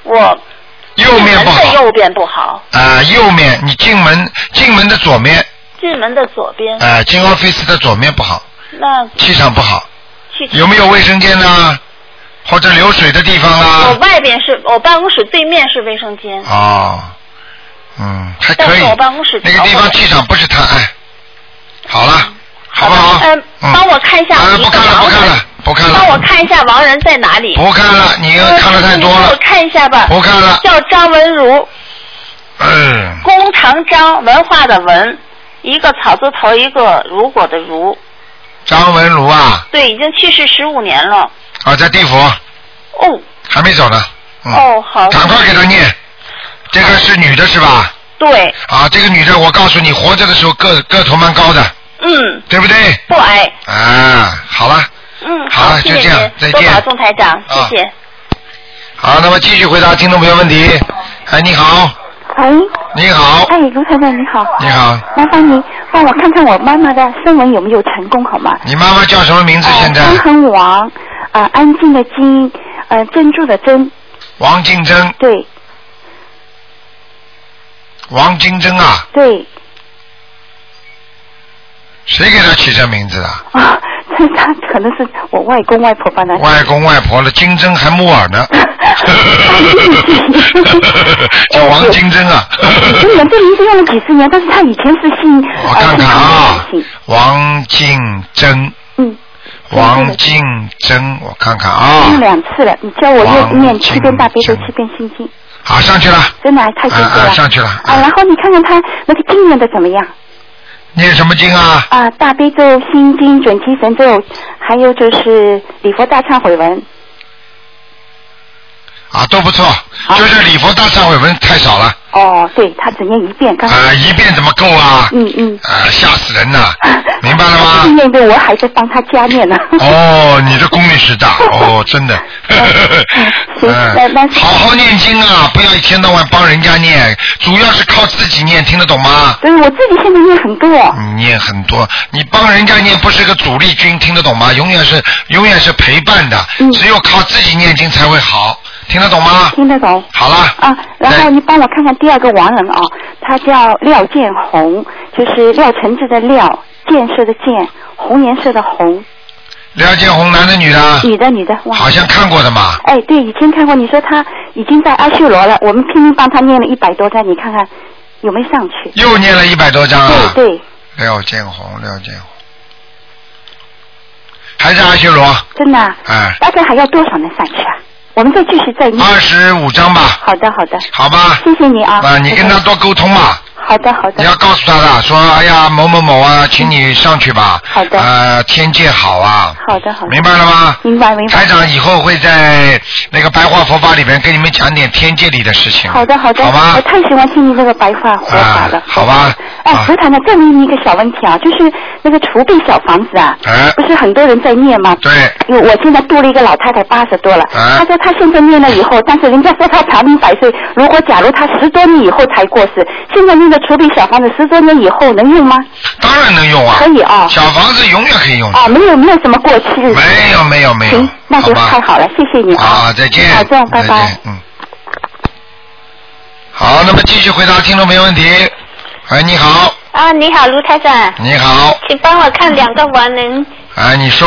我右面不好。的右边不好，啊、右面你进门进门的左面，进门的左边。啊、进 office 的左面不好，那气场不好。去有没有卫生间呢？或者流水的地方啦我？外边是我办公室对面是卫生间，哦，嗯，还可以但是。我办公室那个地方气场不是太爱。好了，好不好？嗯，帮我看一下一个亡人，不看了，帮我看一下亡人在哪里？不看了，你看了太多了呃我。看一下吧。不看了叫张文如，嗯，弓长张，文化的文，一个草字头，一个如果的如。张文如啊，对，已经去世十五年了。啊，在地府哦还没走呢。嗯，哦，好。赶快给他念。这个是女的是吧？对，啊，这个女的，我告诉你，活着的时候个个头蛮高的，嗯，对不对？不矮。啊，好了，嗯，好了谢谢就这样再见多保重台长，谢啊谢。好，那么继续回答听众朋友问题。哎，你好，喂，你好，哎，卢台长你好，你好，麻烦你帮我看看我妈妈的声纹有没有成功好吗？你妈妈叫什么名字？现在张恒王，啊、安静的静，呃，珍珠的珍，王金珍，对。王金珍啊，对。谁给他起这名字的？啊，这他可能是我外公外婆帮他。外公外婆的金针还木耳呢，叫王金针啊。今年这名字用了几十年，但是他以前是姓我看看啊，王金珍，嗯，王静珍，我看看啊用，两次了。你教我王念念七遍大悲咒，七遍心经，好上去了，真的太辛苦了。啊啊上去了啊，然后你看看他那个经念的怎么样？念什么经啊？啊，大悲咒、心经、准提神咒，还有就是礼佛大忏悔文。啊，都不错，就是礼佛大忏悔文太少了，哦，对他只念一遍，刚才。啊，一遍怎么够啊？嗯嗯。啊，吓死人了，明白了吗？他念一遍，我还在帮他加念呢。哦，你的功力是大哦，真的。行那好好念经啊，不要一天到晚帮人家念，主要是靠自己念，听得懂吗？对我自己现在念很多。你念很多，你帮人家念不是个主力军，听得懂吗？永远是永远是陪伴的，嗯只有靠自己念经才会好，听得懂吗？听得懂。好了，啊，然后你帮我看看第二个亡人啊，他叫廖建红，就是廖承志的廖，建设的建，红颜色的红，廖建红，男的女的？女的女的，哇。好像看过的嘛。哎，对，以前看过，你说他已经在阿修罗了，我们拼命帮他念了一百多张，你看看有没有上去？又念了一百多张啊！对对，廖建红，廖建红，还是阿修罗？真的、啊。哎，大概还要多少能上去啊？我们再继续再念。二十五张吧。好的好的。好吧。谢谢你啊。啊，你跟他多沟通嘛。好的好的。你要告诉他的，说哎呀某某某啊，请你上去吧。好的。呃，天界好啊。好的好的。明白了吗？明白明白。台长以后会在那个白话佛法里边跟你们讲点天界里的事情。好的好的。好吧我太喜欢听你这个白话佛法了。啊好吧。哎，何台呢，再问你一个小问题啊，就是那个储备小房子啊，哎不是很多人在念吗？对。因为我现在度了一个老太太八十多了，哎她说她现在念了以后，但是人家说她长命百岁，如果假如她十多年以后才过世，现在那个储备小房子十多年以后能用吗？当然能用啊。可以啊。小房子永远可以用的。哦，没有没有什么过期日子。没有没有没有。行，那就太好了，谢谢你啊。啊，再见。好，这样，拜拜。嗯。好，那么继续回答听众朋友问题。哎，你好，啊，你好，卢台长，你好，请帮我看两个亡人哎，你说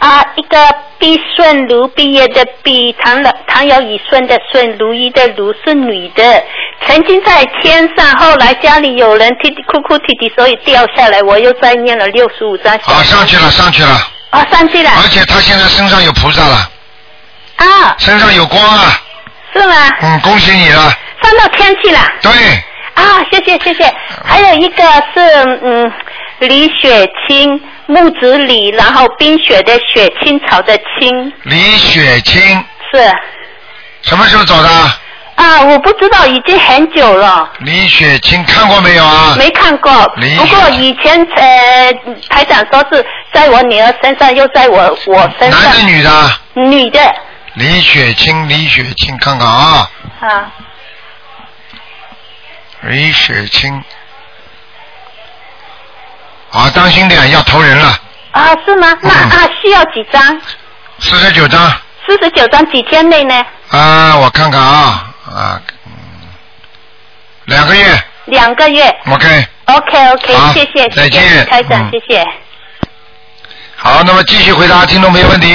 啊，一个毕顺如毕业的毕，唐老唐尧以顺的顺，如意的如是女的，曾经在天上，后来家里有人啼啼哭哭啼啼，所以掉下来，我又再念了六十五张。啊，上去了，上去了。啊，上去了。而且他现在身上有菩萨了，啊，身上有光啊，是吗？嗯，恭喜你了。上到天去了。对。啊，谢谢谢谢。还有一个是嗯，李雪清，木子李，然后冰雪的雪，清朝的清，李雪清是什么时候走的？啊，我不知道，已经很久了，李雪清看过没有啊？没看过。李不过以前呃，台长说是在我女儿身上，又在我我身上。男的女的？女的李雪清，李雪清，看看啊，啊，李雪清。啊，当心点，要投人了，啊是吗？那嗯啊需要几张？四十九张。四十九张，几天内呢？啊，我看看啊啊，嗯两个月两个月。，OK。OK OK，谢谢，再见台长，嗯谢谢。好，那么继续回答听众朋友问题。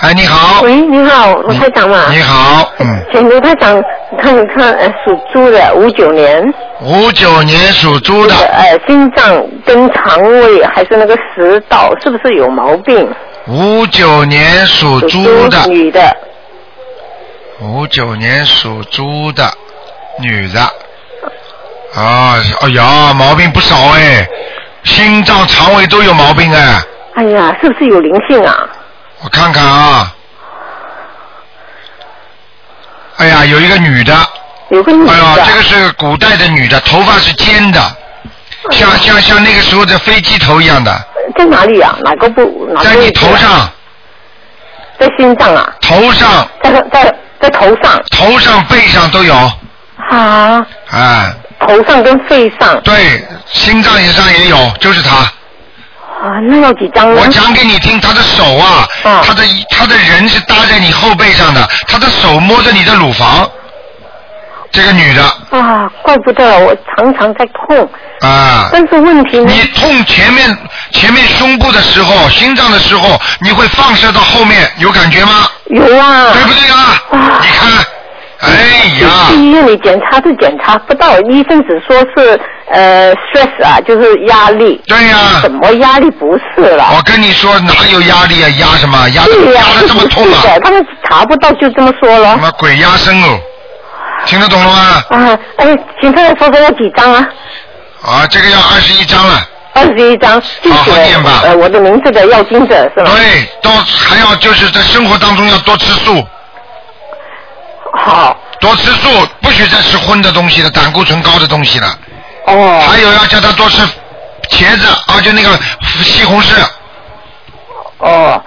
哎，你好。喂，你好，卢台长嘛。你好，嗯，请卢台长看一看，呃，属猪的，五九年。五九年属猪的。呃，心脏跟肠胃还是那个食道，是不是有毛病？五九年属猪的，女的。五九年属猪的女的。啊，哎呀，毛病不少哎，心脏、肠胃都有毛病哎。哎呀，是不是有灵性啊？我看看啊。哎呀，有一个女的。有个女的。哎呀，这个是古代的女的，头发是尖的，像像像那个时候的飞机头一样的，在哪里啊？哪个部？哪个在你头上。在心脏啊？头上。在在在头上。头上、背上都有。啊，哎。头上跟肺上。对，心脏以上也有，就是他。啊，那要几张呢？我讲给你听，他的手啊，他的他的人是搭在你后背上的，他的手摸着你的乳房，这个女的啊，怪不得我常常在痛。啊，但是问题呢？你痛前面前面胸部的时候，心脏的时候，你会放射到后面，有感觉吗？有啊。对不对啊？你看，哎呀，去医院里检查是检查不到，医生只说是呃 stress 啊，就是压力。对呀、什么压力不是了？我跟你说，哪有压力啊？压什么？压的这么痛啊是？的，他们查不到就这么说了什。么鬼压身哦？听得懂了吗？啊，哎，请他说说要几张啊？啊，这个要二十一张了。二十一张，记好好念吧呃我的名字的要经者是吧？对，都还要就是在生活当中要多吃素。好。多吃素，不许再吃荤的东西了，胆固醇高的东西了。哦。还有要叫他多吃茄子啊，就那个西红柿。哦。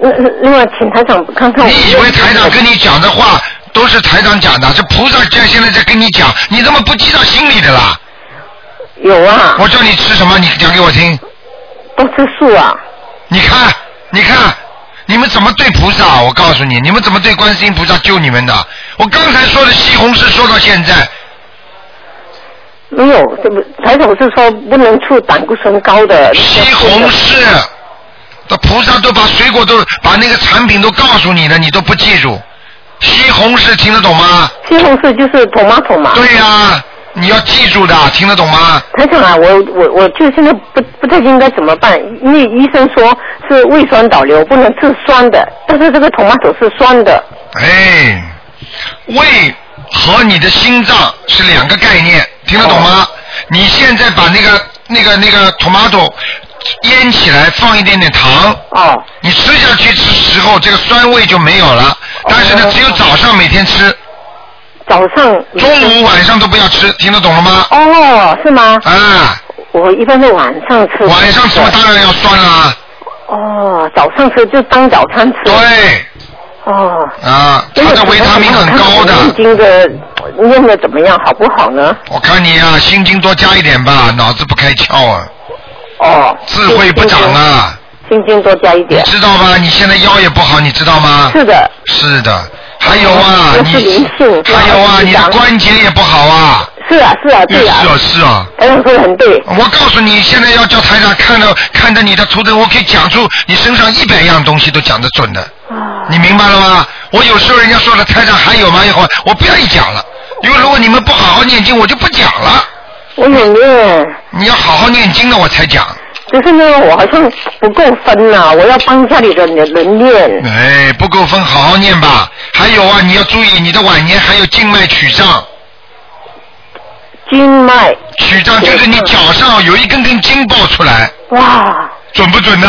那那另外，请台长看看我。你以为台长跟你讲的话都是台长讲的？这菩萨现现在在跟你讲，你怎么不记到心里的啦？有啊。我叫你吃什么？你讲给我听。都吃素啊。你看，你看，你们怎么对菩萨？我告诉你，你们怎么对观世音菩萨救你们的？我刚才说的西红柿说到现在，没有，这不台长是说不能出胆固醇高的。西红柿，的菩萨都把水果都把那个产品都告诉你了，你都不记住。西红柿听得懂吗？西红柿就是 tomato 嘛。对呀、你要记住的，听得懂吗？台长啊，我我我就现在不不太应该怎么办，因为医生说是胃酸倒流，不能吃酸的，但是这个 tomato 是酸的。哎，胃和你的心脏是两个概念，听得懂吗？你现在把那个那个那个 tomato 腌起来，放一点点糖。哦。你吃下去的时候，这个酸味就没有了。但是呢，只有早上每天吃。早上。中午、晚上都不要吃，听得懂了吗？哦，是吗？啊。我一般是晚上吃。晚上吃嘛，当然要酸啦。哦，早上吃就当早餐吃。对。哦。啊，它的维他命很高的。心经的念的怎么样，好不好呢？我看你啊，心经多加一点吧，脑子不开窍啊。哦。智慧不长啊。心经多加一点。知道吧？你现在腰也不好，你知道吗？是的。是的，还有啊，你还有啊，你的关节也不好啊。是啊，是啊，对啊。是啊，是啊。台长说的很对。我告诉你，现在要叫台长看到看着你的图腾，我可以讲出你身上一百样东西都讲得准的。啊你明白了吗？我有时候人家说了，台长还有吗？一会儿我不愿意讲了，因为如果你们不好好念经，我就不讲了。我有念。你要好好念经了，我才讲。可是呢，我好像不够分呐、我要帮家里的人人念。哎，不够分，好好念吧。还有啊，你要注意，你的晚年还有静脉曲张。经脉。曲张就是你脚上有一根根筋爆出来，哇准不准呢？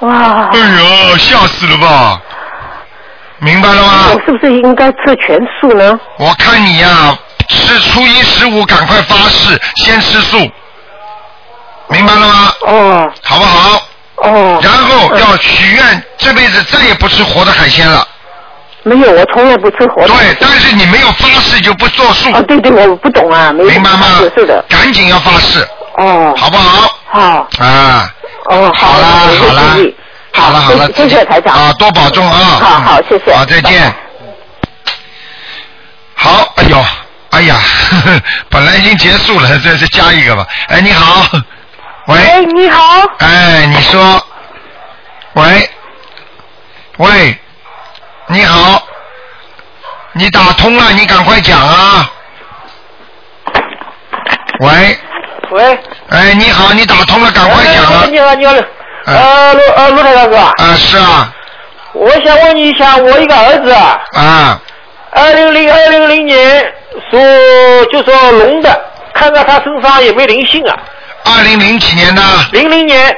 哇！哎呦，吓死了吧！明白了吗？我是不是应该吃全素呢？我看你呀、吃初一十五赶快发誓，先吃素，明白了吗？哦。好不好？哦。然后要许愿，这辈子再也不吃活的海鲜了。没有，我从来不吃活的。对，但是你没有发誓就不作数。啊，对对，我不懂啊，没有明白吗？是的。赶紧要发誓，哦。好不好？好。啊。哦，好啦，好啦，好了，好了，谢谢台长啊，多保重啊！好好，谢谢。好，再见。好，哎呦，哎呀，呵 呵本来已经结束了，再再加一个吧。哎，你好，喂。哎，你好。哎，你说，喂，喂，你好，你打通了，你赶快讲啊。喂，喂。哎，你好，你打通了，赶快讲啊。你好，你好。呃，陆呃陆台长是吧？啊，是啊，我想问你一下，我一个儿子啊，啊，二零零二零零年属就说龙的，看看他身上有没有灵性啊？二零零几年的？零零年。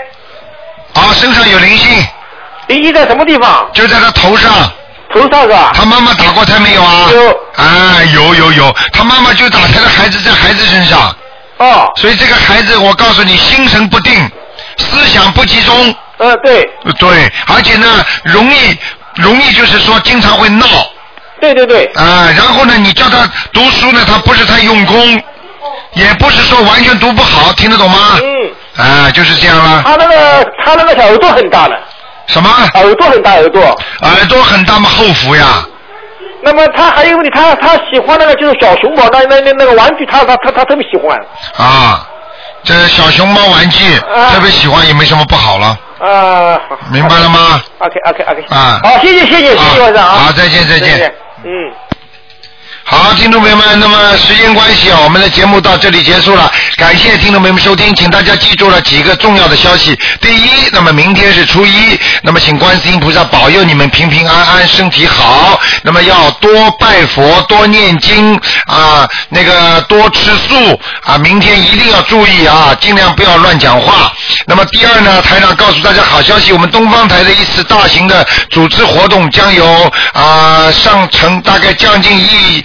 啊，身上有灵性。灵性在什么地方？就在他头上。头上是吧？他妈妈打过胎没有啊？有。啊，有有有，他妈妈就打胎的孩子在孩子身上。哦。所以这个孩子，我告诉你，心神不定，思想不集中。呃，对。对，而且呢，容易容易就是说经常会闹。对对对。啊，然后呢，你叫他读书呢，他不是太用功，也不是说完全读不好，听得懂吗？嗯。啊，就是这样了。他那个他那个小耳朵很大了。什么？耳朵很大，耳朵。耳朵很大嘛，后福呀。那么他还有问题，他他喜欢那个就是小熊猫，那那那那个玩具，他他他他特别喜欢。啊，这小熊猫玩具啊特别喜欢，也没什么不好了，啊，好明白了吗？OK OK OK。啊好，谢谢谢谢谢谢晚上啊。好再见再见嗯。好，听众朋友们，那么时间关系啊，我们的节目到这里结束了。感谢听众朋友们收听，请大家记住了几个重要的消息。第一，那么明天是初一，那么请观世音菩萨保佑你们平平安安，身体好。那么要多拜佛，多念经啊，那个多吃素啊。明天一定要注意啊，尽量不要乱讲话。那么第二呢，台长告诉大家好消息，我们东方台的一次大型的组织活动将有啊上成大概将近一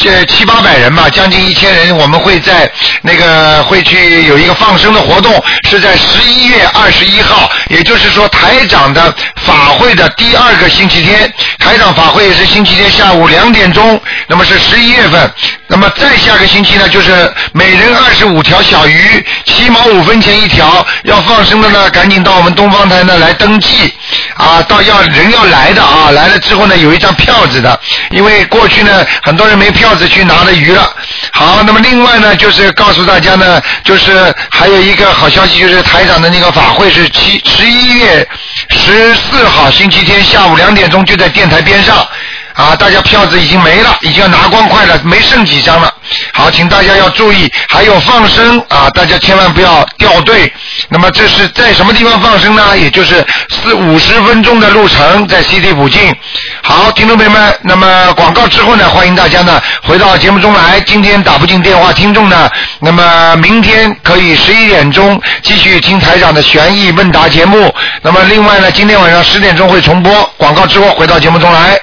这七八百人吧，将近一千人，我们会在那个会去有一个放生的活动，是在十一月二十一号，也就是说台长的法会的第二个星期天，台长法会是星期天下午两点钟，那么是十一月份，那么再下个星期呢，就是每人二十五条小鱼，七毛五分钱一条，要放生的呢，赶紧到我们东方台呢来登记，啊，到要人要来的啊，来了之后呢，有一张票子的，因为过去呢，很多人没票子去拿的鱼了。好，那么另外呢，就是告诉大家呢，就是还有一个好消息，就是台长的那个法会是七十一月十四号星期天下午两点钟就在电台边上。啊，大家票子已经没了，已经要拿光快了，没剩几张了。好，请大家要注意，还有放生啊，大家千万不要掉队。那么这是在什么地方放生呢？也就是四五十分钟的路程，在 CT 附近。好，听众朋友们，那么广告之后呢，欢迎大家呢回到节目中来。今天打不进电话，听众呢，那么明天可以十一点钟继续听台长的悬疑问答节目。那么另外呢，今天晚上十点钟会重播。广告之后回到节目中来。